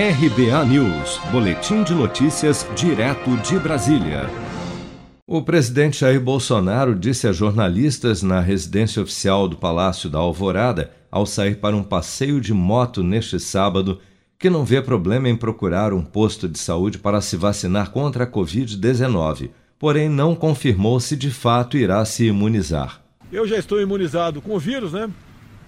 RBA News, Boletim de Notícias, direto de Brasília. O presidente Jair Bolsonaro disse a jornalistas na residência oficial do Palácio da Alvorada, ao sair para um passeio de moto neste sábado, que não vê problema em procurar um posto de saúde para se vacinar contra a Covid-19, porém não confirmou se de fato irá se imunizar. Eu já estou imunizado com o vírus, né?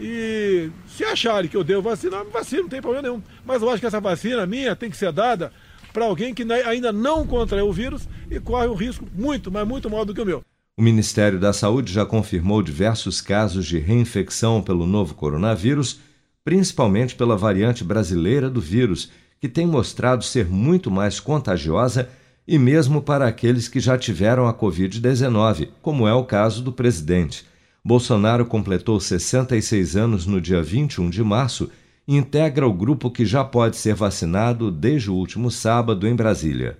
E se acharem que eu devo vacinar, vacino, não tem problema nenhum. Mas eu acho que essa vacina minha tem que ser dada para alguém que ainda não contraiu o vírus e corre um risco muito, mas muito maior do que o meu. O Ministério da Saúde já confirmou diversos casos de reinfecção pelo novo coronavírus, principalmente pela variante brasileira do vírus, que tem mostrado ser muito mais contagiosa e mesmo para aqueles que já tiveram a Covid-19, como é o caso do presidente. Bolsonaro completou 66 anos no dia 21 de março e integra o grupo que já pode ser vacinado desde o último sábado em Brasília.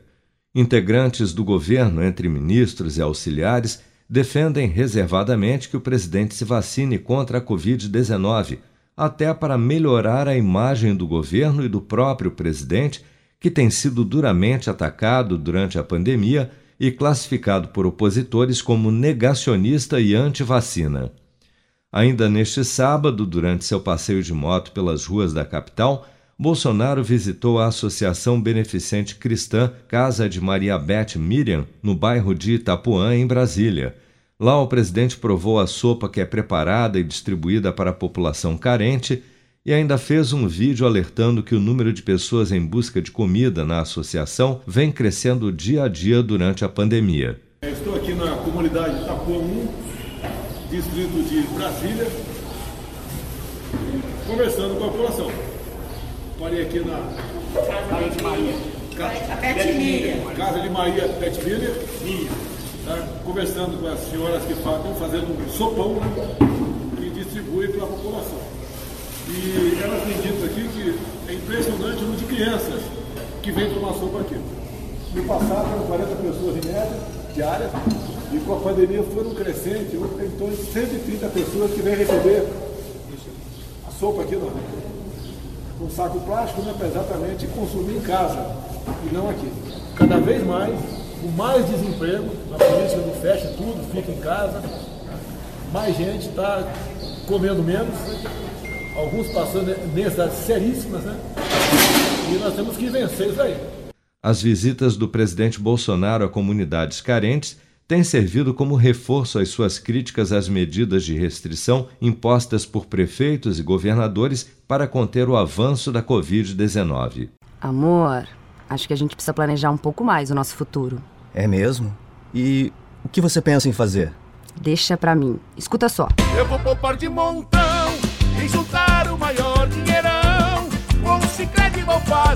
Integrantes do governo, entre ministros e auxiliares, defendem reservadamente que o presidente se vacine contra a Covid-19, até para melhorar a imagem do governo e do próprio presidente, que tem sido duramente atacado durante a pandemia e classificado por opositores como negacionista e anti-vacina. Ainda neste sábado, durante seu passeio de moto pelas ruas da capital, Bolsonaro visitou a Associação Beneficente Cristã Casa de Maria Beth Miriam, no bairro de Itapuã, em Brasília. Lá, o presidente provou a sopa que é preparada e distribuída para a população carente e ainda fez um vídeo alertando que o número de pessoas em busca de comida na associação vem crescendo dia a dia durante a pandemia. Estou aqui na comunidade Itapuã 1, distrito de Brasília, conversando com a população. Parei aqui na Casa de Maria. Casa, Casa de Maria Pet Tá? Conversando com as senhoras que estão fazendo um sopão né, que distribui para a população. E elas têm dito aqui que é impressionante o número de crianças que vêm tomar sopa aqui. No passado eram 40 pessoas em média, diárias, e com a pandemia foram crescente, hoje tem em torno de 130 pessoas que vêm receber a sopa aqui no, um saco plástico, né, para exatamente consumir em casa e não aqui. Cada vez mais, com mais desemprego, a política do fecha tudo, fica em casa, mais gente está comendo menos alguns passando necessidades seríssimas, né? E nós temos que vencer isso aí. As visitas do presidente Bolsonaro a comunidades carentes têm servido como reforço às suas críticas às medidas de restrição impostas por prefeitos e governadores para conter o avanço da Covid-19. Amor, acho que a gente precisa planejar um pouco mais o nosso futuro. É mesmo? E o que você pensa em fazer? Deixa pra mim. Escuta só. Eu vou poupar de montão e juntar